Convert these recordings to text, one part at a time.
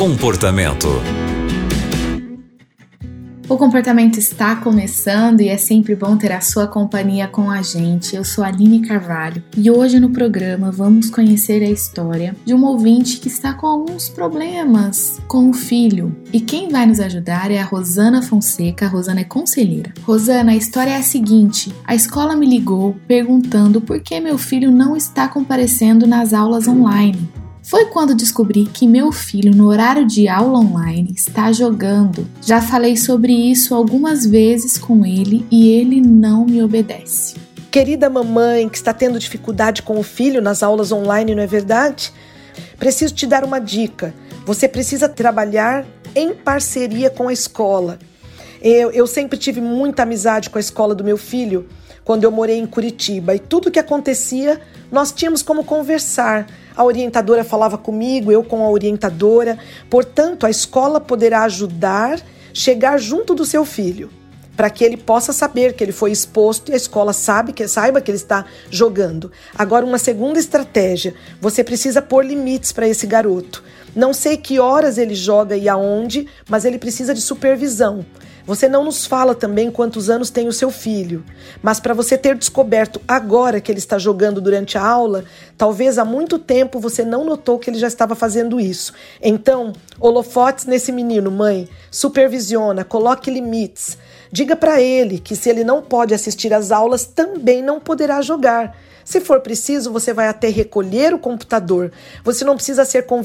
Comportamento. O comportamento está começando e é sempre bom ter a sua companhia com a gente. Eu sou Aline Carvalho e hoje no programa vamos conhecer a história de um ouvinte que está com alguns problemas com o filho. E quem vai nos ajudar é a Rosana Fonseca. A Rosana é conselheira. Rosana, a história é a seguinte: a escola me ligou perguntando por que meu filho não está comparecendo nas aulas online. Foi quando descobri que meu filho, no horário de aula online, está jogando. Já falei sobre isso algumas vezes com ele e ele não me obedece. Querida mamãe que está tendo dificuldade com o filho nas aulas online, não é verdade? Preciso te dar uma dica. Você precisa trabalhar em parceria com a escola. Eu, eu sempre tive muita amizade com a escola do meu filho quando eu morei em Curitiba e tudo que acontecia nós tínhamos como conversar. A orientadora falava comigo, eu com a orientadora. Portanto, a escola poderá ajudar chegar junto do seu filho, para que ele possa saber que ele foi exposto e a escola sabe que saiba que ele está jogando. Agora, uma segunda estratégia: você precisa pôr limites para esse garoto. Não sei que horas ele joga e aonde, mas ele precisa de supervisão. Você não nos fala também quantos anos tem o seu filho, mas para você ter descoberto agora que ele está jogando durante a aula, talvez há muito tempo você não notou que ele já estava fazendo isso. Então, holofotes nesse menino, mãe. Supervisiona, coloque limites. Diga para ele que se ele não pode assistir às aulas, também não poderá jogar. Se for preciso, você vai até recolher o computador. Você não precisa ser com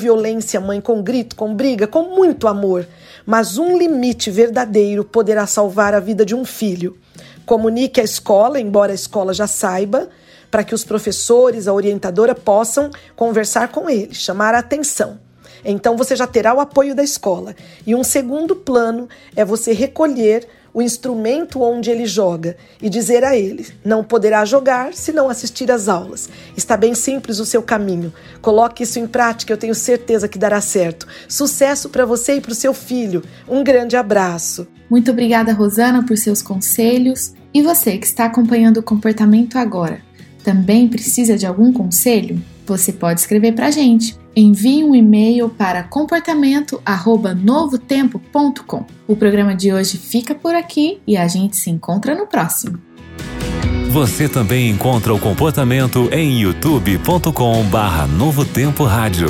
violência, mãe, com grito, com briga, com muito amor. Mas um limite verdadeiro poderá salvar a vida de um filho. Comunique à escola, embora a escola já saiba, para que os professores, a orientadora possam conversar com ele, chamar a atenção. Então você já terá o apoio da escola. E um segundo plano é você recolher o instrumento onde ele joga e dizer a ele: não poderá jogar se não assistir às aulas. Está bem simples o seu caminho. Coloque isso em prática, eu tenho certeza que dará certo. Sucesso para você e para o seu filho. Um grande abraço. Muito obrigada, Rosana, por seus conselhos. E você que está acompanhando o comportamento agora, também precisa de algum conselho? Você pode escrever para a gente envie um e-mail para comportamento@novotempo.com. O programa de hoje fica por aqui e a gente se encontra no próximo. Você também encontra o comportamento em youtube.com/novotempo rádio.